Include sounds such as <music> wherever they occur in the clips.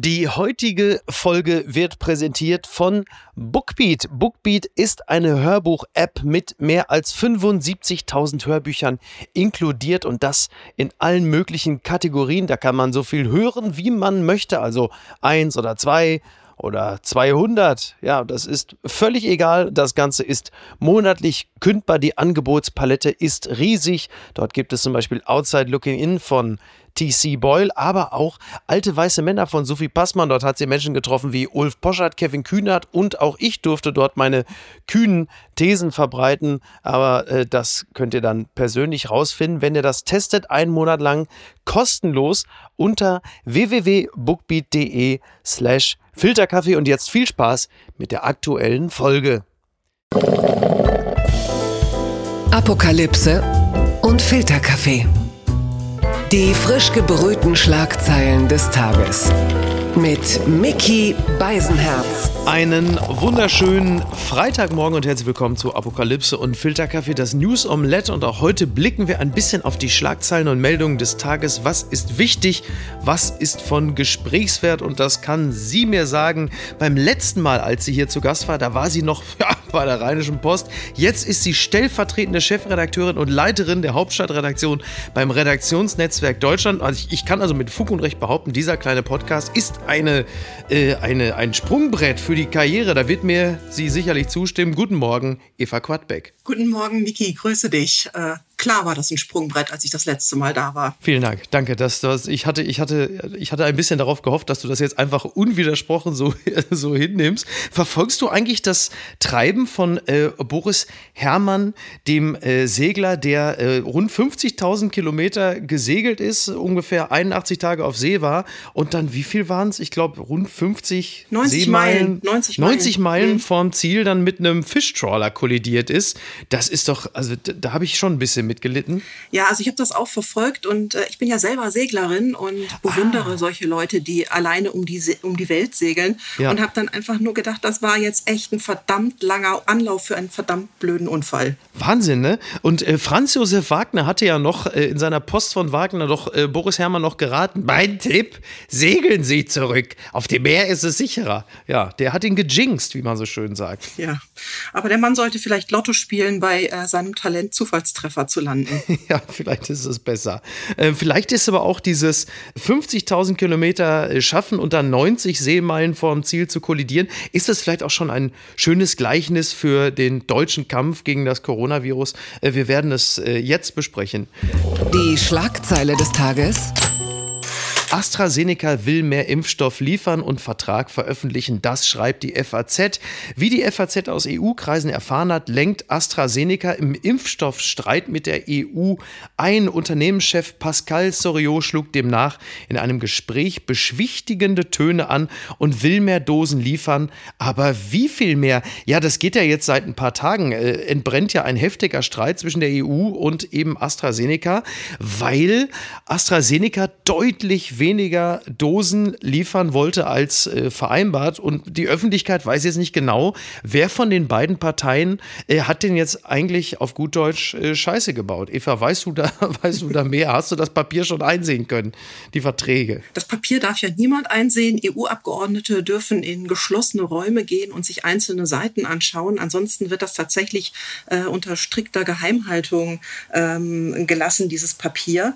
Die heutige Folge wird präsentiert von Bookbeat. Bookbeat ist eine Hörbuch-App mit mehr als 75.000 Hörbüchern inkludiert und das in allen möglichen Kategorien. Da kann man so viel hören, wie man möchte, also eins oder zwei oder 200. Ja, das ist völlig egal. Das Ganze ist monatlich kündbar. Die Angebotspalette ist riesig. Dort gibt es zum Beispiel Outside Looking In von TC Boyle, aber auch alte weiße Männer von Sophie Passmann. Dort hat sie Menschen getroffen wie Ulf Poschardt, Kevin Kühnert und auch ich durfte dort meine kühnen Thesen verbreiten. Aber äh, das könnt ihr dann persönlich rausfinden, wenn ihr das testet, einen Monat lang kostenlos unter www.bookbeat.de slash Filterkaffee. Und jetzt viel Spaß mit der aktuellen Folge. Apokalypse und Filterkaffee. Die frisch gebrühten Schlagzeilen des Tages. Mit Mickey Beisenherz. Einen wunderschönen Freitagmorgen und herzlich willkommen zu Apokalypse und Filterkaffee, das News Omelette. Und auch heute blicken wir ein bisschen auf die Schlagzeilen und Meldungen des Tages. Was ist wichtig? Was ist von Gesprächswert? Und das kann sie mir sagen. Beim letzten Mal, als sie hier zu Gast war, da war sie noch ja, bei der Rheinischen Post. Jetzt ist sie stellvertretende Chefredakteurin und Leiterin der Hauptstadtredaktion beim Redaktionsnetzwerk Deutschland. Also ich, ich kann also mit Fug und Recht behaupten, dieser kleine Podcast ist eine, äh, eine, ein Sprungbrett für die Karriere. Da wird mir sie sicherlich zustimmen. Guten Morgen, Eva Quadbeck. Guten Morgen, Niki, grüße dich. Äh, klar war das ein Sprungbrett, als ich das letzte Mal da war. Vielen Dank, danke. Das, das, ich, hatte, ich, hatte, ich hatte ein bisschen darauf gehofft, dass du das jetzt einfach unwidersprochen so, <laughs> so hinnimmst. Verfolgst du eigentlich das Treiben von äh, Boris Herrmann, dem äh, Segler, der äh, rund 50.000 Kilometer gesegelt ist, ungefähr 81 Tage auf See war und dann, wie viel waren es? Ich glaube, rund 50 90 Seemeilen, Meilen. 90 Meilen, 90 Meilen Mhm. vorm Ziel dann mit einem Fischtrawler kollidiert ist. Das ist doch, also da, da habe ich schon ein bisschen mitgelitten. Ja, also ich habe das auch verfolgt und äh, ich bin ja selber Seglerin und bewundere solche Leute, die alleine um die, um die Welt segeln Ja. und habe dann einfach nur gedacht, das war jetzt echt ein verdammt langer Anlauf für einen verdammt blöden Unfall. Wahnsinn, ne? Und äh, Franz Josef Wagner hatte ja noch äh, in seiner Post von Wagner doch äh, Boris Herrmann noch geraten. Mein Tipp: Segeln Sie zurück. Auf dem Meer ist es sicherer. Ja, der hat ihn gejinxt, wie man so schön sagt. Ja, aber der Mann sollte vielleicht Lotto spielen, bei äh, seinem Talent Zufallstreffer zu landen. <laughs> Ja, vielleicht ist es besser. Äh, vielleicht ist aber auch dieses 50.000 Kilometer äh, schaffen und dann 90 Seemeilen vorm Ziel zu kollidieren, ist das vielleicht auch schon ein schönes Gleichnis für den deutschen Kampf gegen das Coronavirus. Äh, wir werden es äh, jetzt besprechen. Die Schlagzeile des Tages. AstraZeneca will mehr Impfstoff liefern und Vertrag veröffentlichen. Das schreibt die FAZ. Wie die FAZ aus EU-Kreisen erfahren hat, lenkt AstraZeneca im Impfstoffstreit mit der EU ein. Unternehmenschef Pascal Soriot schlug demnach in einem Gespräch beschwichtigende Töne an und will mehr Dosen liefern. Aber wie viel mehr? Ja, das geht ja jetzt seit ein paar Tagen. Äh, entbrennt ja ein heftiger Streit zwischen der EU und eben AstraZeneca, weil AstraZeneca deutlich weniger Dosen liefern wollte als äh, vereinbart. Und die Öffentlichkeit weiß jetzt nicht genau, wer von den beiden Parteien äh, hat denn jetzt eigentlich auf gut Deutsch äh, Scheiße gebaut. Eva, weißt du, da, <laughs> weißt du da mehr? Hast du das Papier schon einsehen können? Die Verträge. Das Papier darf ja niemand einsehen. EU-Abgeordnete dürfen in geschlossene Räume gehen und sich einzelne Seiten anschauen. Ansonsten wird das tatsächlich äh, unter strikter Geheimhaltung ähm, gelassen, dieses Papier.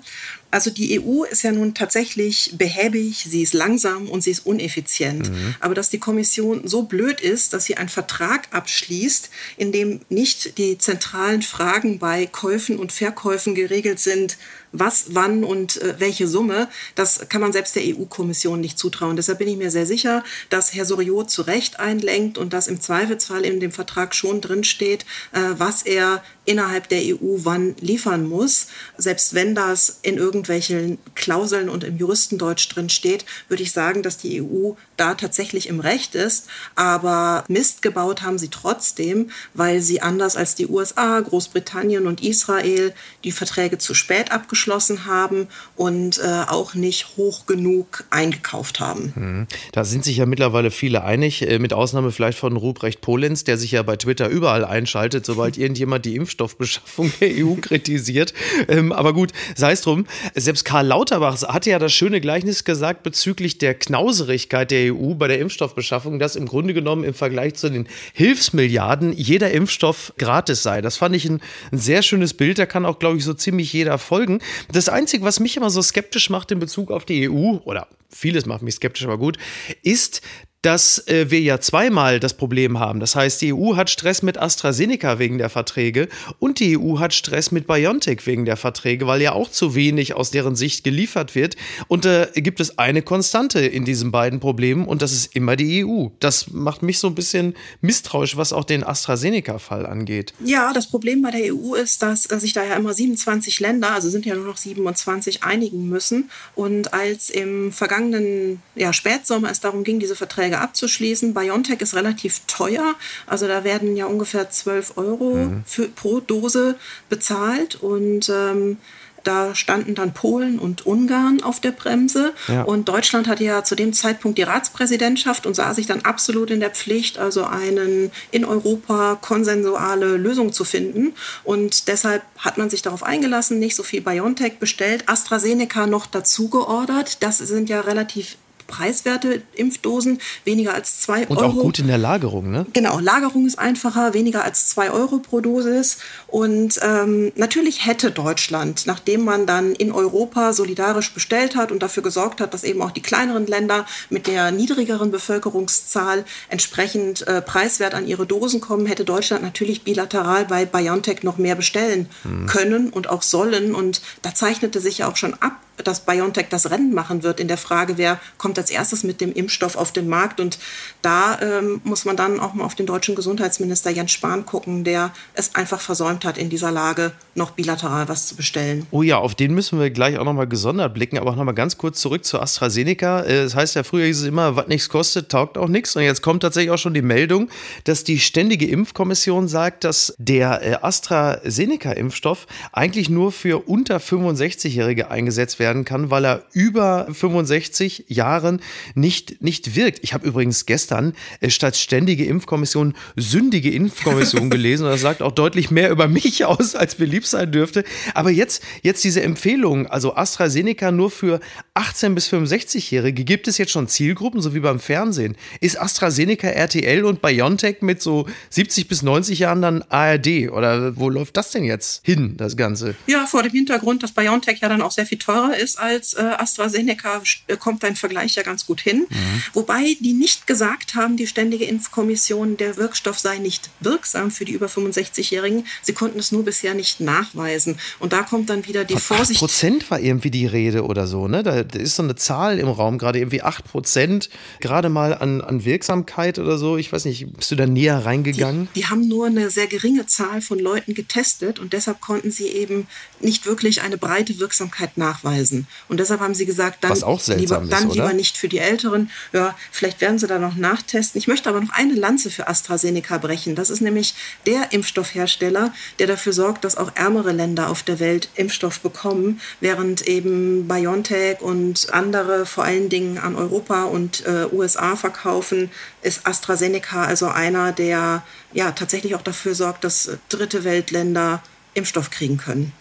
Also die EU ist ja nun tatsächlich behäbig, sie ist langsam und sie ist uneffizient. Aber dass die Kommission so blöd ist, dass sie einen Vertrag abschließt, in dem nicht die zentralen Fragen bei Käufen und Verkäufen geregelt sind, was, wann und äh, welche Summe, das kann man selbst der EU-Kommission nicht zutrauen. Deshalb bin ich mir sehr sicher, dass Herr Soriot zu Recht einlenkt und dass im Zweifelsfall in dem Vertrag schon drinsteht, äh, was er innerhalb der EU wann liefern muss. Selbst wenn das in irgendwelchen Klauseln und im Juristendeutsch drin steht, würde ich sagen, dass die EU da tatsächlich im Recht ist. Aber Mist gebaut haben sie trotzdem, weil sie anders als die USA, Großbritannien und Israel die Verträge zu spät abgeschlossen abgeschlossen haben und äh, auch nicht hoch genug eingekauft haben. Mhm. Da sind sich ja mittlerweile viele einig, äh, mit Ausnahme vielleicht von Ruprecht Polenz, der sich ja bei Twitter überall einschaltet, sobald <laughs> irgendjemand die Impfstoffbeschaffung der <laughs> EU kritisiert. Ähm, aber gut, sei es drum. Selbst Karl Lauterbach hatte ja das schöne Gleichnis gesagt bezüglich der Knauserigkeit der EU bei der Impfstoffbeschaffung, dass im Grunde genommen im Vergleich zu den Hilfsmilliarden jeder Impfstoff gratis sei. Das fand ich ein, ein sehr schönes Bild. Da kann auch, glaube ich, so ziemlich jeder folgen. Das Einzige, was mich immer so skeptisch macht in Bezug auf die EU, oder vieles macht mich skeptisch, aber gut, ist, dass äh, wir ja zweimal das Problem haben. Das heißt, die EU hat Stress mit AstraZeneca wegen der Verträge und die EU hat Stress mit BioNTech wegen der Verträge, weil ja auch zu wenig aus deren Sicht geliefert wird. Und da äh, gibt es eine Konstante in diesen beiden Problemen und das ist immer die EU. Das macht mich so ein bisschen misstrauisch, was auch den AstraZeneca-Fall angeht. Ja, das Problem bei der EU ist, dass äh, sich da ja immer 27 Länder, also sind ja nur noch 27, einigen müssen. Und als im vergangenen ja, Spätsommer es darum ging, diese Verträge Verträge abzuschließen. BioNTech ist relativ teuer. Also da werden ja ungefähr 12 Euro mhm. für, pro Dose bezahlt. Und ähm, da standen dann Polen und Ungarn auf der Bremse. Ja. Und Deutschland hatte ja zu dem Zeitpunkt die Ratspräsidentschaft und sah sich dann absolut in der Pflicht, also einen in Europa konsensuale Lösung zu finden. Und deshalb hat man sich darauf eingelassen, nicht so viel BioNTech bestellt, AstraZeneca noch dazu geordert. Das sind ja relativ preiswerte Impfdosen, weniger als zwei Und Euro. Und auch gut in der Lagerung, ne? Genau, Lagerung ist einfacher, weniger als zwei Euro pro Dosis. Und ähm, natürlich hätte Deutschland, nachdem man dann in Europa solidarisch bestellt hat und dafür gesorgt hat, dass eben auch die kleineren Länder mit der niedrigeren Bevölkerungszahl entsprechend äh, preiswert an ihre Dosen kommen, hätte Deutschland natürlich bilateral bei BioNTech noch mehr bestellen hm. können und auch sollen. Und da zeichnete sich ja auch schon ab, dass BioNTech das Rennen machen wird in der Frage, wer kommt als erstes mit dem Impfstoff auf den Markt. Und da ähm, muss man dann auch mal auf den deutschen Gesundheitsminister Jens Spahn gucken, der es einfach versäumt hat, in dieser Lage noch bilateral was zu bestellen. Oh ja, auf den müssen wir gleich auch nochmal gesondert blicken, aber auch nochmal ganz kurz zurück zu AstraZeneca. Äh, das heißt ja, früher hieß es immer, was nichts kostet, taugt auch nichts. Und jetzt kommt tatsächlich auch schon die Meldung, dass die Ständige Impfkommission sagt, dass der äh, AstraZeneca-Impfstoff eigentlich nur für unter 65-Jährige eingesetzt werden werden kann, weil er über 65 Jahren nicht, nicht wirkt. Ich habe übrigens gestern äh, statt ständige Impfkommission sündige Impfkommission <laughs> gelesen und das sagt auch deutlich mehr über mich aus, als lieb sein dürfte. Aber jetzt, jetzt diese Empfehlung, also AstraZeneca nur für 18 bis 65-Jährige, gibt es jetzt schon Zielgruppen, so wie beim Fernsehen? Ist AstraZeneca RTL und BioNTech mit so 70 bis 90 Jahren dann ARD? Oder wo läuft das denn jetzt hin, das Ganze? Ja, vor dem Hintergrund, dass BioNTech ja dann auch sehr viel teurer ist als äh, AstraZeneca, äh, kommt dein Vergleich ja ganz gut hin. Mhm. Wobei die nicht gesagt haben, die Ständige Impfkommission, der Wirkstoff sei nicht wirksam für die über 65-Jährigen. Sie konnten es nur bisher nicht nachweisen. Und da kommt dann wieder die Von Vorsicht. 8 Prozent war irgendwie die Rede oder so, ne? Da ist so eine Zahl im Raum, gerade irgendwie 8 Prozent, gerade mal an, an Wirksamkeit oder so. Ich weiß nicht, bist du da näher reingegangen? Die, die haben nur eine sehr geringe Zahl von Leuten getestet und deshalb konnten sie eben nicht wirklich eine breite Wirksamkeit nachweisen. Und deshalb haben sie gesagt, dann, lieber, dann ist, lieber nicht für die Älteren. Ja, vielleicht werden sie da noch nachtesten. Ich möchte aber noch eine Lanze für AstraZeneca brechen. Das ist nämlich der Impfstoffhersteller, der dafür sorgt, dass auch ärmere Länder auf der Welt Impfstoff bekommen, während eben BioNTech und andere vor allen Dingen an Europa und äh, USA verkaufen, ist AstraZeneca also einer, der ja tatsächlich auch dafür sorgt, dass dritte Weltländer Impfstoff kriegen können.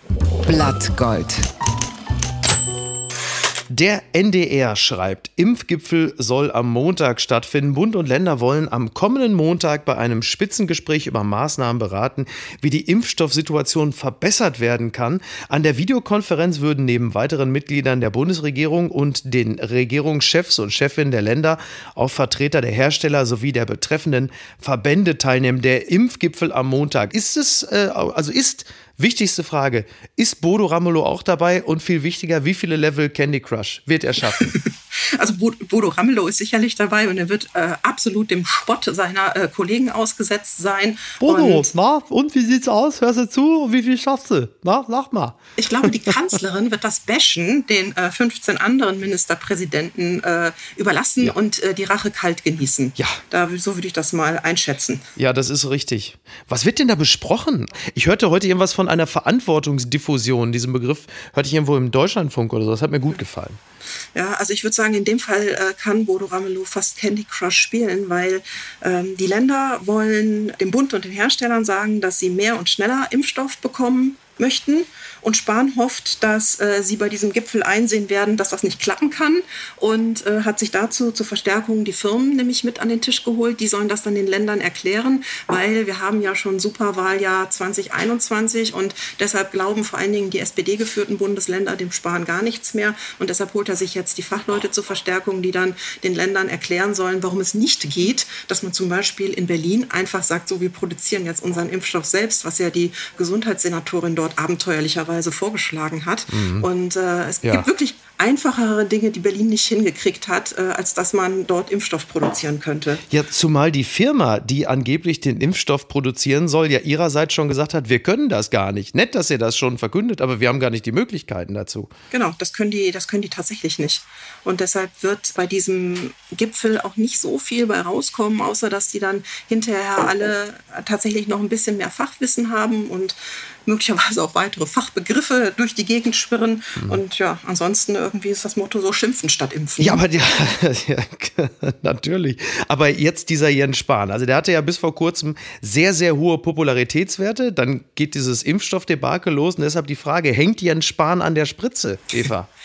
Blattgold. Der NDR schreibt, Impfgipfel soll am Montag stattfinden. Bund und Länder wollen am kommenden Montag bei einem Spitzengespräch über Maßnahmen beraten, wie die Impfstoffsituation verbessert werden kann. An der Videokonferenz würden neben weiteren Mitgliedern der Bundesregierung und den Regierungschefs und Chefinnen der Länder auch Vertreter der Hersteller sowie der betreffenden Verbände teilnehmen. Der Impfgipfel am Montag. Ist es, äh, also ist Wichtigste Frage: Ist Bodo Ramelow auch dabei? Und viel wichtiger, wie viele Level Candy Crush wird er schaffen? <laughs> Also Bodo Ramelow ist sicherlich dabei und er wird äh, absolut dem Spott seiner äh, Kollegen ausgesetzt sein. Bodo, und, na, und wie sieht's aus? Hörst du zu? Und wie viel schaffst du? Na, sag mal. Ich glaube, die Kanzlerin wird das Bashen den äh, 15 anderen Ministerpräsidenten äh, überlassen ja. und äh, die Rache kalt genießen. Ja. Da, so würde ich das mal einschätzen. Ja, das ist richtig. Was wird denn da besprochen? Ich hörte heute irgendwas von einer Verantwortungsdiffusion. Diesen Begriff hörte ich irgendwo im Deutschlandfunk oder so. Das hat mir gut gefallen. Ja, also ich würde sagen, in dem Fall äh, kann Bodo Ramelow fast Candy Crush spielen, weil ähm, die Länder wollen dem Bund und den Herstellern sagen, dass sie mehr und schneller Impfstoff bekommen möchten. Und Spahn hofft, dass äh, sie bei diesem Gipfel einsehen werden, dass das nicht klappen kann und äh, hat sich dazu zur Verstärkung die Firmen nämlich mit an den Tisch geholt. Die sollen das dann den Ländern erklären, weil wir haben ja schon Superwahljahr 2021 und deshalb glauben vor allen Dingen die SPD-geführten Bundesländer dem Spahn gar nichts mehr und deshalb holt er sich jetzt die Fachleute zur Verstärkung, die dann den Ländern erklären sollen, warum es nicht geht, dass man zum Beispiel in Berlin einfach sagt, so wir produzieren jetzt unseren Impfstoff selbst, was ja die Gesundheitssenatorin dort abenteuerlicherweise Weise vorgeschlagen hat. Mhm. Und äh, es ja. gibt wirklich einfachere Dinge, die Berlin nicht hingekriegt hat, äh, als dass man dort Impfstoff produzieren könnte. Ja, zumal die Firma, die angeblich den Impfstoff produzieren soll, ja ihrerseits schon gesagt hat, wir können das gar nicht. Nett, dass ihr das schon verkündet, aber wir haben gar nicht die Möglichkeiten dazu. Genau, das können die, das können die tatsächlich nicht. Und deshalb wird bei diesem Gipfel auch nicht so viel bei rauskommen, außer dass die dann hinterher alle tatsächlich noch ein bisschen mehr Fachwissen haben und möglicherweise auch weitere Fachbegriffe durch die Gegend schwirren. Mhm. Und ja, ansonsten irgendwie ist das Motto so schimpfen statt impfen. Ja, aber ja, <laughs> ja, natürlich. Aber jetzt dieser Jens Spahn, also der hatte ja bis vor kurzem sehr, sehr hohe Popularitätswerte. Dann geht dieses Impfstoffdebakel los und deshalb die Frage, hängt Jens Spahn an der Spritze, Eva? <laughs>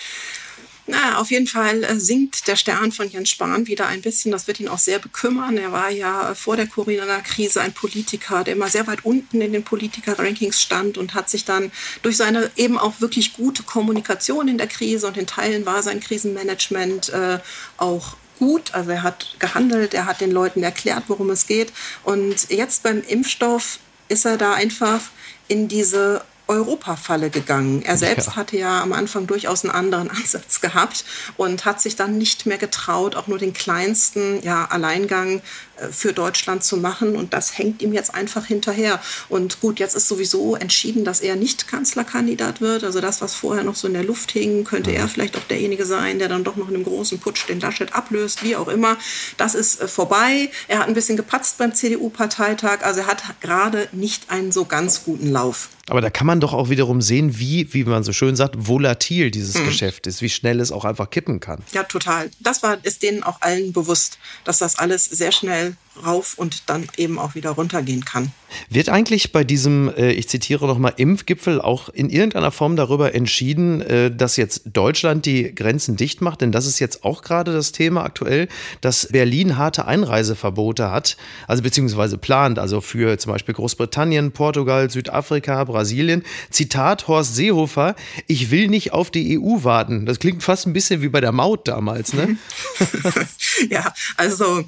Na, auf jeden Fall äh, sinkt der Stern von Jens Spahn wieder ein bisschen. Das wird ihn auch sehr bekümmern. Er war ja vor der Corona-Krise ein Politiker, der immer sehr weit unten in den Politiker-Rankings stand und hat sich dann durch seine eben auch wirklich gute Kommunikation in der Krise und in Teilen war sein Krisenmanagement äh, auch gut. Also er hat gehandelt, er hat den Leuten erklärt, worum es geht. Und jetzt beim Impfstoff ist er da einfach in diese Europafalle gegangen. Er selbst ja. hatte ja am Anfang durchaus einen anderen <laughs> Ansatz gehabt und hat sich dann nicht mehr getraut, auch nur den kleinsten ja, Alleingang für Deutschland zu machen. Und das hängt ihm jetzt einfach hinterher. Und gut, jetzt ist sowieso entschieden, dass er nicht Kanzlerkandidat wird. Also das, was vorher noch so in der Luft hing, könnte er vielleicht auch derjenige sein, der dann doch noch in einem großen Putsch den Laschet ablöst, wie auch immer. Das ist äh, vorbei. Er hat ein bisschen gepatzt beim CDU-Parteitag. Also er hat gerade nicht einen so ganz guten Lauf. Aber da kann man doch auch wiederum sehen, wie, wie man so schön sagt, volatil dieses mhm. Geschäft ist, wie schnell es auch einfach kippen kann. Ja, total. Das war, ist denen auch allen bewusst, dass das alles sehr schnell rauf und dann eben auch wieder runtergehen kann. Wird eigentlich bei diesem, äh, ich zitiere nochmal, Impfgipfel auch in irgendeiner Form darüber entschieden, äh, dass jetzt Deutschland die Grenzen dicht macht? Denn das ist jetzt auch gerade das Thema aktuell, dass Berlin harte Einreiseverbote hat, also beziehungsweise plant, also für zum Beispiel Großbritannien, Portugal, Südafrika, Brasilien. Zitat Horst Seehofer, ich will nicht auf die EU warten. Das klingt fast ein bisschen wie bei der Maut damals, ne? <laughs> ja, also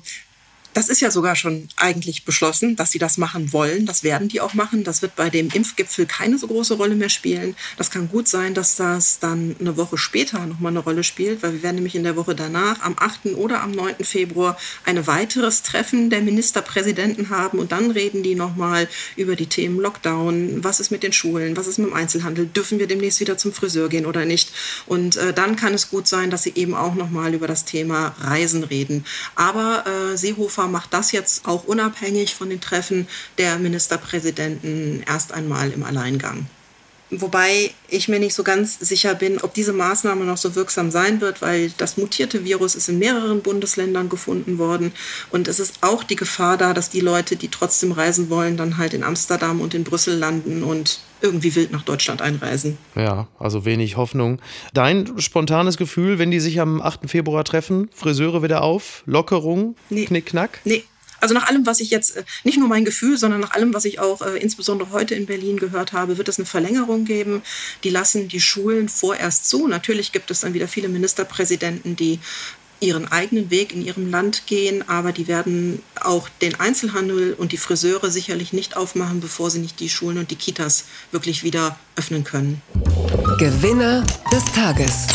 das ist ja sogar schon eigentlich beschlossen, dass sie das machen wollen. Das werden die auch machen. Das wird bei dem Impfgipfel keine so große Rolle mehr spielen. Das kann gut sein, dass das dann eine Woche später nochmal eine Rolle spielt, weil wir werden nämlich in der Woche danach, am 8. oder am 9. Februar, ein weiteres Treffen der Ministerpräsidenten haben. Und dann reden die nochmal über die Themen Lockdown, was ist mit den Schulen, was ist mit dem Einzelhandel, dürfen wir demnächst wieder zum Friseur gehen oder nicht. Und äh, dann kann es gut sein, dass sie eben auch nochmal über das Thema Reisen reden. Aber äh, Seehofer Hannover macht das jetzt auch unabhängig von den Treffen der Ministerpräsidenten erst einmal im Alleingang. Wobei ich mir nicht so ganz sicher bin, ob diese Maßnahme noch so wirksam sein wird, weil das mutierte Virus ist in mehreren Bundesländern gefunden worden. Und es ist auch die Gefahr da, dass die Leute, die trotzdem reisen wollen, dann halt in Amsterdam und in Brüssel landen und irgendwie wild nach Deutschland einreisen. Ja, also wenig Hoffnung. Dein spontanes Gefühl, wenn die sich am 8. Februar treffen, Friseure wieder auf, Lockerung, nee. Knick, Knack? Nee, also nach allem, was ich jetzt, äh, nicht nur mein Gefühl, sondern nach allem, was ich auch äh, insbesondere heute in Berlin gehört habe, wird es eine Verlängerung geben. Die lassen die Schulen vorerst zu. Natürlich gibt es dann wieder viele Ministerpräsidenten, die ihren eigenen Weg in ihrem Land gehen, aber die werden auch den Einzelhandel und die Friseure sicherlich nicht aufmachen, bevor sie nicht die Schulen und die Kitas wirklich wieder öffnen können. Gewinner des Tages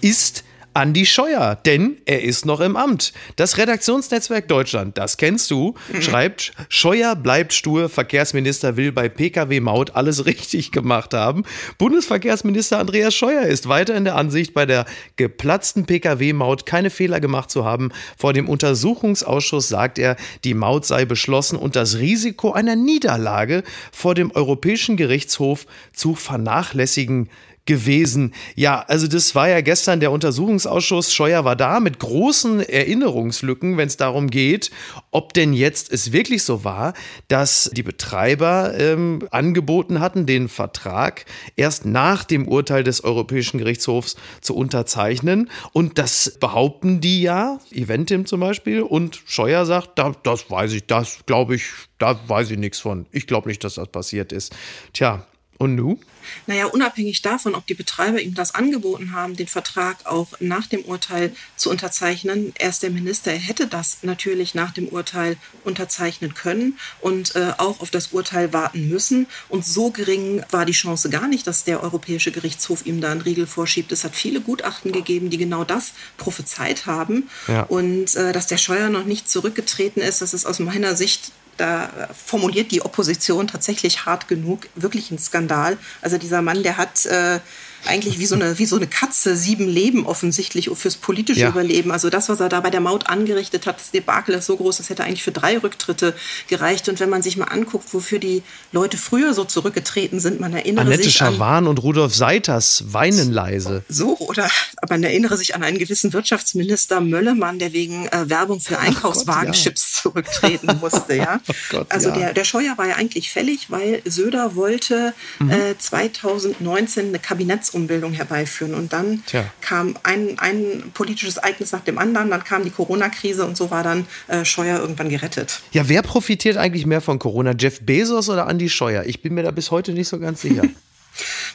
ist Andi Scheuer, denn er ist noch im Amt. Das Redaktionsnetzwerk Deutschland, das kennst du, schreibt, Scheuer bleibt stur, Verkehrsminister will bei Pkw-Maut alles <laughs> richtig gemacht haben. Bundesverkehrsminister Andreas Scheuer ist weiter in der Ansicht, bei der geplatzten Pkw-Maut keine Fehler gemacht zu haben. Vor dem Untersuchungsausschuss sagt er, die Maut sei beschlossen und das Risiko einer Niederlage vor dem Europäischen Gerichtshof zu vernachlässigen gewesen. Ja, also das war ja gestern der Untersuchungsausschuss. Scheuer war da mit großen Erinnerungslücken, wenn es darum geht, ob denn jetzt es wirklich so war, dass die Betreiber ähm, angeboten hatten, den Vertrag erst nach dem Urteil des Europäischen Gerichtshofs zu unterzeichnen. Und das behaupten die ja, Eventim zum Beispiel. Und Scheuer sagt, da, das weiß ich, das glaube ich, da weiß ich nichts von. Ich glaube nicht, dass das passiert ist. Tja, und nu? Naja, unabhängig davon, ob die Betreiber ihm das angeboten haben, den Vertrag auch nach dem Urteil zu unterzeichnen, er ist der Minister, er hätte das natürlich nach dem Urteil unterzeichnen können und äh, auch auf das Urteil warten müssen. Und so gering war die Chance gar nicht, dass der Europäische Gerichtshof ihm da einen Riegel vorschiebt. Es hat viele Gutachten gegeben, die genau das prophezeit haben. Ja. Und äh, dass der Scheuer noch nicht zurückgetreten ist, das ist aus meiner Sicht da formuliert die Opposition tatsächlich hart genug, wirklich ein Skandal. Also dieser Mann, der hat äh, eigentlich wie so, eine, wie so eine Katze sieben Leben offensichtlich fürs politische ja. Überleben. Also das, was er da bei der Maut angerichtet hat, das Debakel ist so groß, das hätte eigentlich für drei Rücktritte gereicht. Und wenn man sich mal anguckt, wofür die Leute früher so zurückgetreten sind, man erinnere Annette sich Schawan und Rudolf Seiters weinen leise. So, oder man erinnere sich an einen gewissen Wirtschaftsminister Möllemann, der wegen äh, Werbung für Einkaufswagenchips ja. zurücktreten <laughs> musste. Ja? oh Gott, also ja. der, der Scheuer war ja eigentlich fällig, weil Söder wollte mhm. äh, 2019 eine Kabinetts Umbildung herbeiführen. Und dann Tja. kam ein, ein politisches Ereignis nach dem anderen, dann kam die Corona-Krise und so war dann äh, Scheuer irgendwann gerettet. Ja, wer profitiert eigentlich mehr von Corona? Jeff Bezos oder Andy Scheuer? Ich bin mir da bis heute nicht so ganz sicher. <laughs>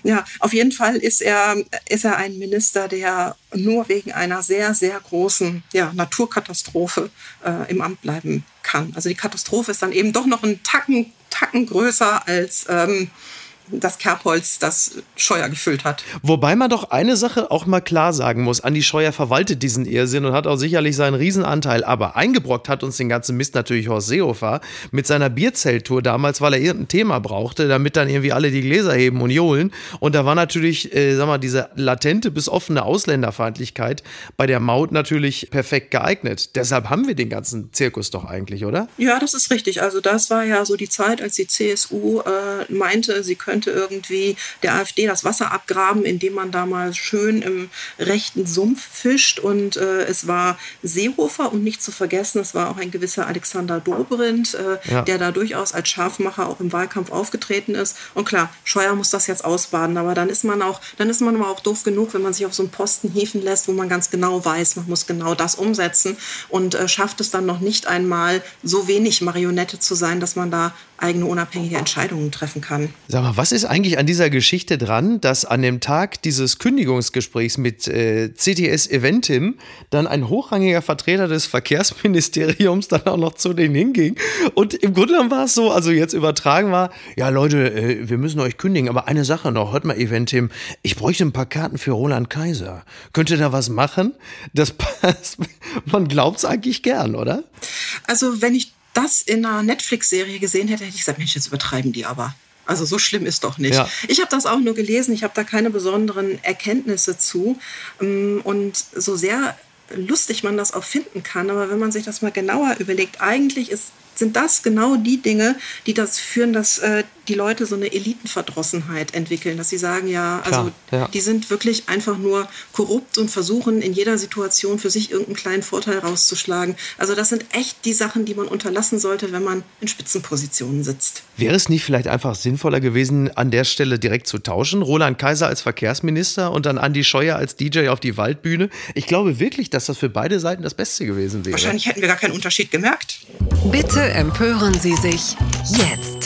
Ja, auf jeden Fall ist er, ist er ein Minister, der nur wegen einer sehr, sehr großen ja, Naturkatastrophe äh, im Amt bleiben kann. Also die Katastrophe ist dann eben doch noch einen Tacken, Tacken größer als ähm, das Kerbholz, das Scheuer gefüllt hat. Wobei man doch eine Sache auch mal klar sagen muss. Andi Scheuer verwaltet diesen Irrsinn und hat auch sicherlich seinen Riesenanteil. Aber eingebrockt hat uns den ganzen Mist natürlich Horst Seehofer mit seiner Bierzelttour damals, weil er irgendein Thema brauchte, damit dann irgendwie alle die Gläser heben und johlen. Und da war natürlich, äh, sag mal, diese latente bis offene Ausländerfeindlichkeit bei der Maut natürlich perfekt geeignet. Deshalb haben wir den ganzen Zirkus doch eigentlich, oder? Ja, das ist richtig. Also das war ja so die Zeit, als die CSU äh, meinte, sie könnte könnte irgendwie der AfD das Wasser abgraben, indem man da mal schön im rechten Sumpf fischt. Und äh, es war Seehofer und nicht zu vergessen, es war auch ein gewisser Alexander Dobrindt, äh, ja. der da durchaus als Scharfmacher auch im Wahlkampf aufgetreten ist. Und klar, Scheuer muss das jetzt ausbaden, aber dann ist man auch, dann ist man aber auch doof genug, wenn man sich auf so einen Posten hieven lässt, wo man ganz genau weiß, man muss genau das umsetzen und äh, schafft es dann noch nicht einmal so wenig Marionette zu sein, dass man da eigene unabhängige Entscheidungen treffen kann. Sag mal, was ist eigentlich an dieser Geschichte dran, dass an dem Tag dieses Kündigungsgesprächs mit äh, CTS Eventim dann ein hochrangiger Vertreter des Verkehrsministeriums dann auch noch zu denen hinging und im Grunde genommen war es so, also jetzt übertragen war, ja Leute, äh, wir müssen euch kündigen, aber eine Sache noch, hört mal Eventim, ich bräuchte ein paar Karten für Roland Kaiser. Könnt ihr da was machen? Das <laughs> passt, man glaubt es eigentlich gern, oder? Also wenn ich das in einer Netflix-Serie gesehen hätte, hätte ich gesagt, Mensch, jetzt übertreiben die aber. Also so schlimm ist doch nicht. Ja. Ich habe das auch nur gelesen, ich habe da keine besonderen Erkenntnisse zu. Ähm, und so sehr lustig man das auch finden kann, aber wenn man sich das mal genauer überlegt, eigentlich ist sind das genau die Dinge, die das führen, dass äh, die Leute so eine Elitenverdrossenheit entwickeln, dass sie sagen, ja, also Klar, ja. die sind wirklich einfach nur korrupt und versuchen in jeder Situation für sich irgendeinen kleinen Vorteil rauszuschlagen. Also das sind echt die Sachen, die man unterlassen sollte, wenn man in Spitzenpositionen sitzt. Wäre es nicht vielleicht einfach sinnvoller gewesen, an der Stelle direkt zu tauschen? Roland Kaiser als Verkehrsminister und dann Andi Scheuer als DJ auf die Waldbühne? Ich glaube wirklich, dass das für beide Seiten das Beste gewesen wäre. Wahrscheinlich hätten wir gar keinen Unterschied gemerkt. Bitte empören Sie sich jetzt.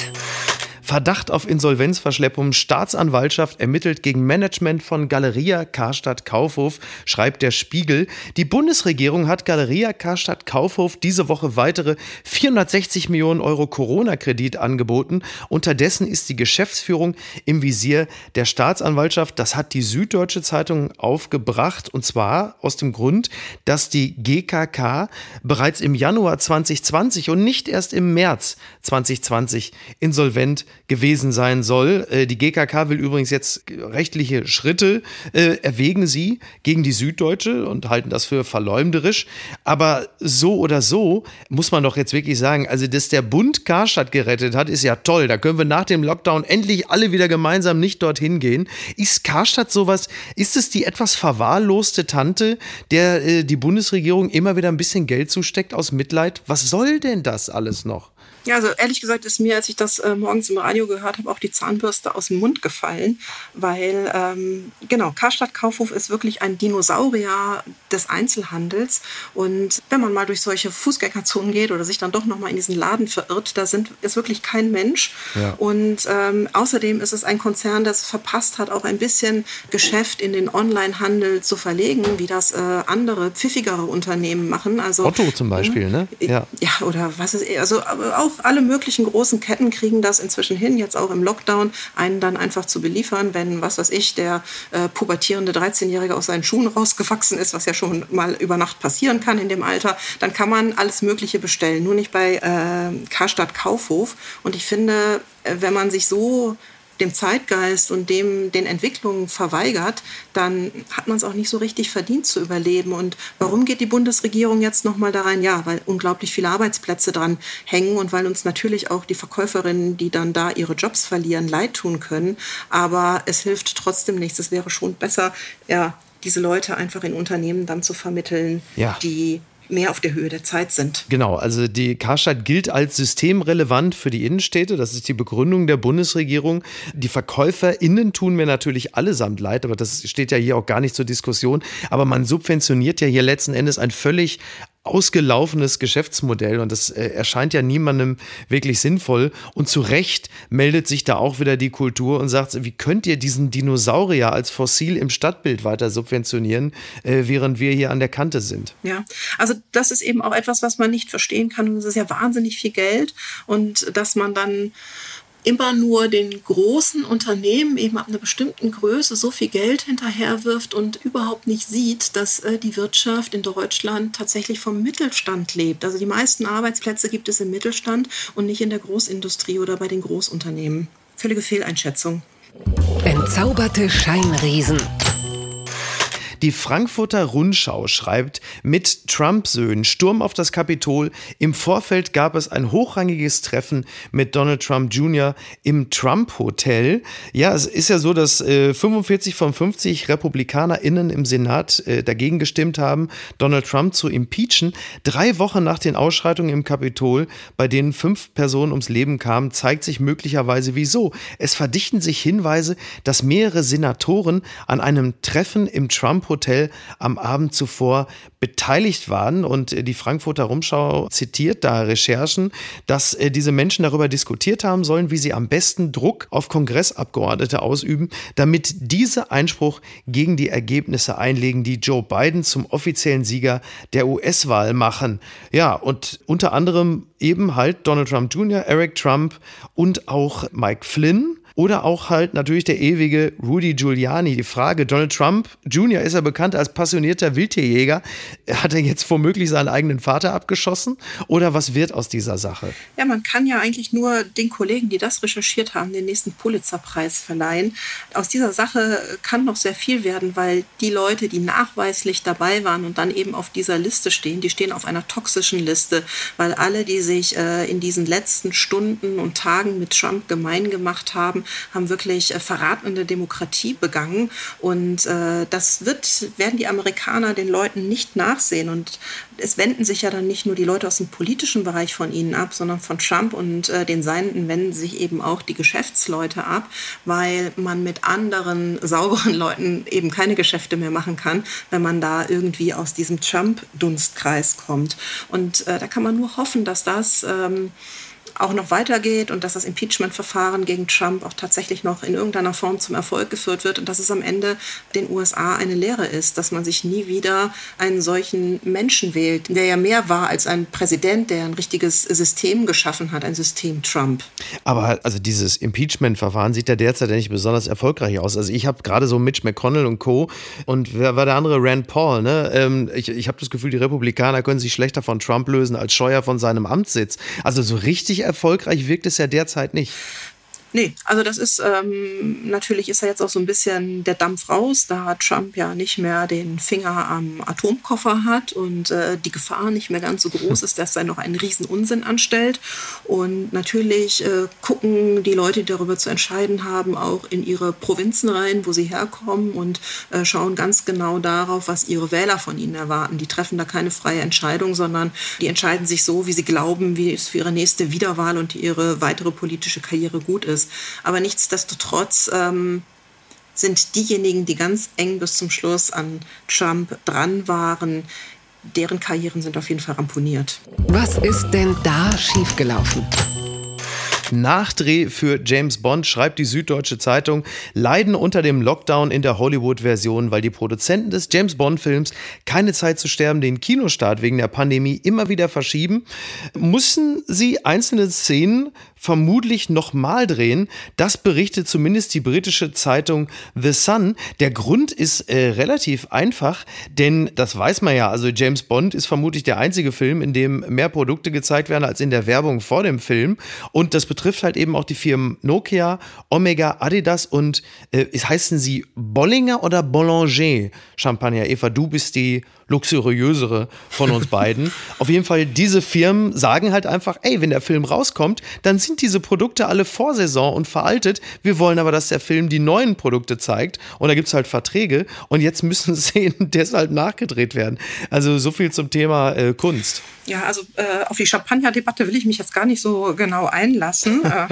Verdacht auf Insolvenzverschleppung. Staatsanwaltschaft ermittelt gegen Management von Galeria Karstadt Kaufhof, schreibt der Spiegel. Die Bundesregierung hat Galeria Karstadt Kaufhof diese Woche weitere 460 Millionen Euro Corona-Kredit angeboten. Unterdessen ist die Geschäftsführung im Visier der Staatsanwaltschaft. Das hat die Süddeutsche Zeitung aufgebracht und zwar aus dem Grund, dass die GKK bereits im Januar 2020 und nicht erst im März 2020 insolvent gewesen sein soll. Äh, die GKK will übrigens jetzt rechtliche Schritte äh, erwägen sie gegen die Süddeutsche und halten das für verleumderisch. Aber so oder so muss man doch jetzt wirklich sagen, also dass der Bund Karstadt gerettet hat, ist ja toll. Da können wir nach dem Lockdown endlich alle wieder gemeinsam nicht dorthin gehen. Ist Karstadt sowas, ist es die etwas verwahrloste Tante, der äh, die Bundesregierung immer wieder ein bisschen Geld zusteckt aus Mitleid? Was soll denn das alles noch? Ja, also ehrlich gesagt ist mir, als ich das äh, morgens im Radio gehört habe, auch die Zahnbürste aus dem Mund gefallen, weil ähm, genau, Karstadt Kaufhof ist wirklich ein Dinosaurier des Einzelhandels und wenn man mal durch solche Fußgängerzonen geht oder sich dann doch noch mal in diesen Laden verirrt, da sind, ist wirklich kein Mensch ja. und ähm, außerdem ist es ein Konzern, das verpasst hat, auch ein bisschen Geschäft in den Onlinehandel zu verlegen, wie das äh, andere pfiffigere Unternehmen machen. Also Otto zum Beispiel, ne? Ja, ja oder was ist also auch alle möglichen großen Ketten kriegen das inzwischen hin, jetzt auch im Lockdown, einen dann einfach zu beliefern, wenn, was weiß ich, der äh, pubertierende 13-Jährige aus seinen Schuhen rausgewachsen ist, was ja schon mal über Nacht passieren kann in dem Alter, dann kann man alles Mögliche bestellen, nur nicht bei äh, Karstadt Kaufhof. Und ich finde, äh, wenn man sich so dem Zeitgeist und dem den Entwicklungen verweigert, dann hat man es auch nicht so richtig verdient zu überleben. Und warum geht die Bundesregierung jetzt noch mal da rein? Ja, weil unglaublich viele Arbeitsplätze dran hängen und weil uns natürlich auch die Verkäuferinnen, die dann da ihre Jobs verlieren, leid tun können. Aber es hilft trotzdem nichts. Es wäre schon besser, ja, diese Leute einfach in Unternehmen dann zu vermitteln, ja. die mehr auf der Höhe der Zeit sind. Genau, also die Karstadt gilt als systemrelevant für die Innenstädte. Das ist die Begründung der Bundesregierung. Die VerkäuferInnen tun mir natürlich allesamt leid, aber das steht ja hier auch gar nicht zur Diskussion. Aber man subventioniert ja hier letzten Endes ein völlig ausgelaufenes Geschäftsmodell und das äh, erscheint ja niemandem wirklich sinnvoll. Und zu Recht meldet sich da auch wieder die Kultur und sagt, wie könnt ihr diesen Dinosaurier als Fossil im Stadtbild weiter subventionieren, äh, während wir hier an der Kante sind? Ja, also das ist eben auch etwas, was man nicht verstehen kann und es ist ja wahnsinnig viel Geld und dass man dann immer nur den großen Unternehmen eben ab einer bestimmten Größe so viel Geld hinterherwirft und überhaupt nicht sieht, dass äh, die Wirtschaft in Deutschland tatsächlich vom Mittelstand lebt. Also die meisten Arbeitsplätze gibt es im Mittelstand und nicht in der Großindustrie oder bei den Großunternehmen. Völlige Fehleinschätzung. Entzauberte Scheinriesen. Die Frankfurter Rundschau schreibt mit Trump-Söhnen Sturm auf das Kapitol. Im Vorfeld gab es ein hochrangiges Treffen mit Donald Trump Jr. im Trump-Hotel. Ja, es ist ja so, dass äh, 45 von 50 RepublikanerInnen im Senat äh, dagegen gestimmt haben, Donald Trump zu impeachen. Drei Wochen nach den Ausschreitungen im Kapitol, bei denen fünf Personen ums Leben kamen, zeigt sich möglicherweise wieso. Es verdichten sich Hinweise, dass mehrere Senatoren an einem Treffen im Trump Hotel am Abend zuvor beteiligt waren. Und die Frankfurter Rumschau zitiert da Recherchen, dass äh, diese Menschen darüber diskutiert haben sollen, wie sie am besten Druck auf Kongressabgeordnete ausüben, damit diese Einspruch gegen die Ergebnisse einlegen, die Joe Biden zum offiziellen Sieger der US-Wahl machen. Ja, und unter anderem eben halt Donald Trump Jr., Eric Trump und auch Mike Flynn. Oder auch halt natürlich der ewige Rudy Giuliani. Die Frage, Donald Trump Jr. ist ja bekannt als passionierter Wildtierjäger. Hat er jetzt womöglich seinen eigenen Vater abgeschossen? Oder was wird aus dieser Sache? Ja, man kann ja eigentlich nur den Kollegen, die das recherchiert haben, den nächsten Pulitzerpreis verleihen. Aus dieser Sache kann noch sehr viel werden, weil die Leute, die nachweislich dabei waren und dann eben auf dieser Liste stehen, die stehen auf einer toxischen Liste, weil alle, die sich äh, in diesen letzten Stunden und Tagen mit Trump gemein gemacht haben, haben wirklich äh, Verrat an der Demokratie begangen. Und äh, das wird, werden die Amerikaner den Leuten nicht nachsehen. Und es wenden sich ja dann nicht nur die Leute aus dem politischen Bereich von ihnen ab, sondern von Trump und äh, den Seinen wenden sich eben auch die Geschäftsleute ab, weil man mit anderen <laughs> sauberen Leuten eben keine Geschäfte mehr machen kann, wenn man da irgendwie aus diesem Trump-Dunstkreis kommt. Und äh, da kann man nur hoffen, dass das ähm, auch noch weitergeht und dass das Impeachment-Verfahren gegen Trump auch tatsächlich noch in irgendeiner Form zum Erfolg geführt wird und dass es am Ende den USA eine Lehre ist, dass man sich nie wieder einen solchen Menschen wählt, der ja mehr war als ein Präsident, der ein richtiges System geschaffen hat, ein System Trump. Aber also dieses Impeachment-Verfahren sieht ja derzeit nicht besonders erfolgreich aus. Also ich habe gerade so Mitch McConnell und Co. und wer war der andere? Rand Paul. Ne? Ähm, ich ich habe das Gefühl, die Republikaner können sich schlechter von Trump lösen als Scheuer von seinem Amtssitz. Also so richtig erfolgreich wirkt es ja derzeit nicht. Nee, also das ist ähm, natürlich ist ja jetzt auch so ein bisschen der Dampf raus, da Trump ja nicht mehr den Finger am Atomkoffer hat und äh, die Gefahr nicht mehr ganz so groß <laughs> ist, dass er noch einen riesen Unsinn anstellt. Und natürlich äh, gucken die Leute, die darüber zu entscheiden haben, auch in ihre Provinzen rein, wo sie herkommen und äh, schauen ganz genau darauf, was ihre Wähler von ihnen erwarten. Die treffen da keine freie Entscheidung, sondern die entscheiden sich so, wie sie glauben, wie es für ihre nächste Wiederwahl und ihre weitere politische Karriere gut ist. Aber nichtsdestotrotz ähm, sind diejenigen, die ganz eng bis zum Schluss an Trump dran waren, deren Karrieren sind auf jeden Fall ramponiert. Was ist denn da schiefgelaufen? Nachdreh für James Bond, schreibt die Süddeutsche Zeitung, leiden unter dem Lockdown in der Hollywood-Version, weil die Produzenten des James Bond-Films keine Zeit zu sterben den Kinostart wegen der Pandemie immer wieder verschieben, müssen sie einzelne Szenen vermutlich nochmal drehen. Das berichtet zumindest die britische Zeitung The Sun. Der Grund ist äh, relativ einfach, denn das weiß man ja. Also James Bond ist vermutlich der einzige Film, in dem mehr Produkte gezeigt werden als in der Werbung vor dem Film. Und das betrifft halt eben auch die Firmen Nokia, Omega, Adidas und äh, heißen sie Bollinger oder Boulanger Champagner. Eva, du bist die luxuriösere von uns beiden. <laughs> Auf jeden Fall, diese Firmen sagen halt einfach, ey, wenn der Film rauskommt, dann sind diese Produkte alle vor Saison und veraltet. Wir wollen aber, dass der Film die neuen Produkte zeigt. Und da gibt es halt Verträge. Und jetzt müssen <laughs> Szenen deshalb nachgedreht werden. Also so viel zum Thema äh, Kunst. Ja, also äh, auf die Champagner-Debatte will ich mich jetzt gar nicht so genau einlassen. Äh,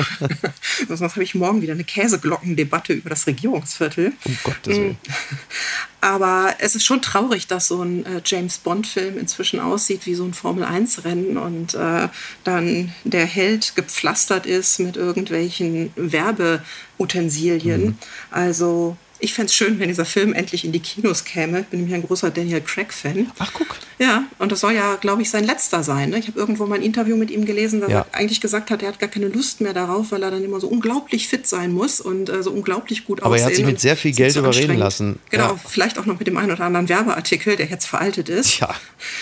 <laughs> sonst habe ich morgen wieder eine Käseglockendebatte über das Regierungsviertel. Um Gottes Willen. Mm. Aber es ist schon traurig, dass so ein äh, James Bond-Film inzwischen aussieht wie so ein Formel-1-Rennen und äh, dann der Held gepflastert ist mit irgendwelchen Werbeutensilien. Mhm. Also ich fände es schön, wenn dieser Film endlich in die Kinos käme. Ich bin nämlich ein großer Daniel Craig-Fan. Ach, guck. Ja, und das soll ja, glaube ich, sein letzter sein. Ne? Ich habe irgendwo mal ein Interview mit ihm gelesen, dass ja. er eigentlich gesagt hat, er hat gar keine Lust mehr darauf, weil er dann immer so unglaublich fit sein muss und äh, so unglaublich gut aussehen. Aber er hat sich mit sehr viel Geld überreden lassen. Genau, ja. vielleicht auch noch mit dem einen oder anderen Werbeartikel, der jetzt veraltet ist. Ja.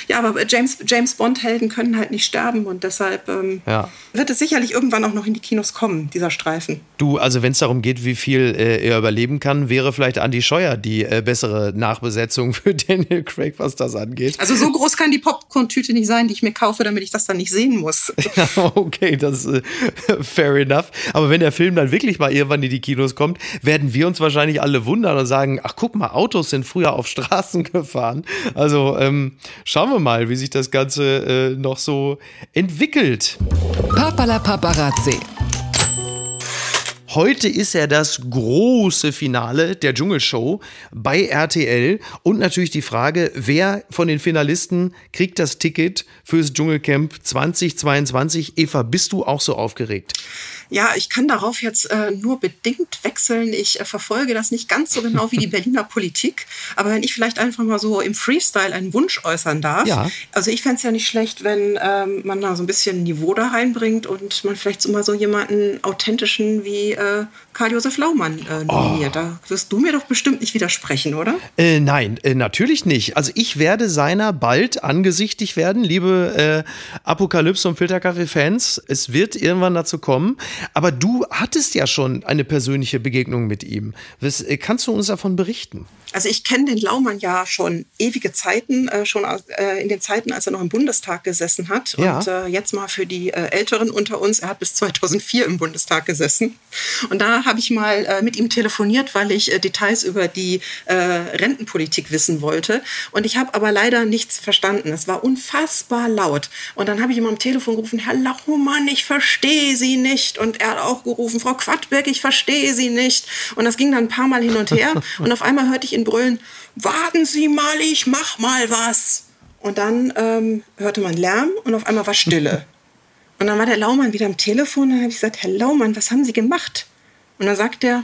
Ja, aber James, James Bond-Helden können halt nicht sterben und deshalb ähm, ja. wird es sicherlich irgendwann auch noch in die Kinos kommen, dieser Streifen. Du, also wenn es darum geht, wie viel äh, er überleben kann, wäre vielleicht Andy Scheuer die äh, bessere Nachbesetzung <laughs> für Daniel Craig, was das angeht. Also so groß kann die Popcorn-Tüte nicht sein, die ich mir kaufe, damit ich das dann nicht sehen muss. <laughs> okay, das ist äh, <laughs> fair enough. Aber wenn der Film dann wirklich mal irgendwann in die Kinos kommt, werden wir uns wahrscheinlich alle wundern und sagen, ach guck mal, Autos sind früher auf Straßen gefahren. Also ähm, schauen wir mal, wie sich das Ganze äh, noch so entwickelt. Papala Paparazzi. Heute ist ja das große Finale der Dschungelshow bei RTL und natürlich die Frage, wer von den Finalisten kriegt das Ticket fürs Dschungelcamp 2022? Eva, bist du auch so aufgeregt? Ja, ich kann darauf jetzt äh, nur bedingt wechseln. Ich äh, verfolge das nicht ganz so genau wie die Berliner Politik. Aber wenn ich vielleicht einfach mal so im Freestyle einen Wunsch äußern darf. Ja. Also ich fände es ja nicht schlecht, wenn ähm, man da so ein bisschen Niveau da reinbringt und man vielleicht so mal so jemanden authentischen wie äh, Karl-Josef Laumann äh, nominiert. Oh. Da wirst du mir doch bestimmt nicht widersprechen, oder? Äh, nein, äh, natürlich nicht. Also ich werde seiner bald angesichtigt werden, liebe äh, Apokalypse und Filterkaffee-Fans. Es wird irgendwann dazu kommen. Aber du hattest ja schon eine persönliche Begegnung mit ihm. Was, äh, kannst du uns davon berichten? Also ich kenne den Laumann ja schon ewige Zeiten, schon in den Zeiten, als er noch im Bundestag gesessen hat. Ja. Und jetzt mal für die Älteren unter uns, er hat bis 2004 im Bundestag gesessen. Und da habe ich mal äh, mit ihm telefoniert, weil ich äh, Details über die Rentenpolitik wissen wollte. Und ich habe aber leider nichts verstanden. Es war unfassbar laut. Und dann habe ich ihm am Telefon gerufen, Herr Laumann, ich verstehe Sie nicht. Und er hat auch gerufen, Frau Quadbeck, ich verstehe Sie nicht. Und das ging dann ein paar Mal hin und her. <laughs> Und auf einmal hörte ich in ihn brüllen, warten Sie mal, ich mach mal was. Und dann ähm, hörte man Lärm und auf einmal war Stille. Und dann war der Laumann wieder am Telefon. Dann habe ich gesagt, Herr Laumann, was haben Sie gemacht? Und dann sagt er,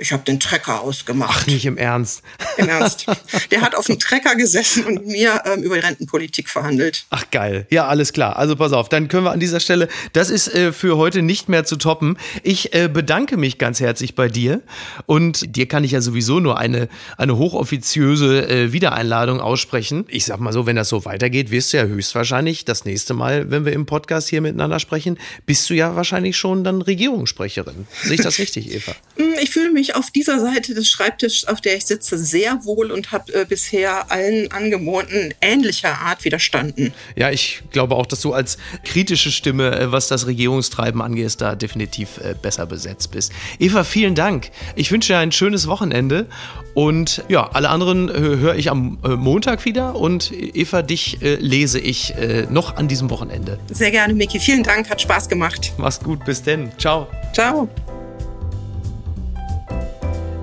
ich habe den Trecker ausgemacht. Ach, nicht im Ernst. Im Ernst. <laughs> Der hat auf dem Trecker gesessen und mir ähm, über die Rentenpolitik verhandelt. Ach geil. Ja, alles klar. Also pass auf, dann können wir an dieser Stelle, das ist äh, für heute nicht mehr zu toppen. Ich äh, bedanke mich ganz herzlich bei dir und dir kann ich ja sowieso nur eine, eine hochoffiziöse äh, Wiedereinladung aussprechen. Ich sag mal so, wenn das so weitergeht, wirst du ja höchstwahrscheinlich das nächste Mal, wenn wir im Podcast hier miteinander sprechen, bist du ja wahrscheinlich schon dann Regierungssprecherin. Sehe ich das <laughs> richtig, Eva? Hm, ich fühle mich auf dieser Seite des Schreibtisches, auf der ich sitze, sehr wohl und habe äh, bisher allen Angeboten ähnlicher Art widerstanden. Ja, ich glaube auch, dass du als kritische Stimme, äh, was das Regierungstreiben angeht, da definitiv äh, besser besetzt bist. Eva, vielen Dank. Ich wünsche dir ein schönes Wochenende und ja, alle anderen äh, höre ich am äh, Montag wieder und Eva, dich lese ich noch an diesem Wochenende. Sehr gerne, Miki. Vielen Dank, hat Spaß gemacht. Mach's gut, bis denn. Ciao. Ciao.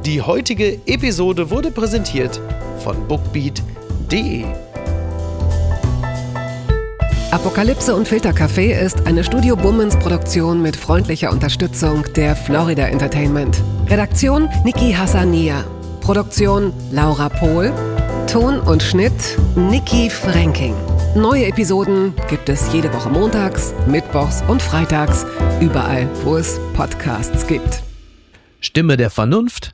Die heutige Episode wurde präsentiert von bookbeat.de. Apokalypse und Filtercafé ist eine Studio Bummens Produktion mit freundlicher Unterstützung der Florida Entertainment. Redaktion Niki Hassania. Produktion Laura Pohl. Ton und Schnitt Niki Franking. Neue Episoden gibt es jede Woche montags, mittwochs und freitags, überall, wo es Podcasts gibt. Stimme der Vernunft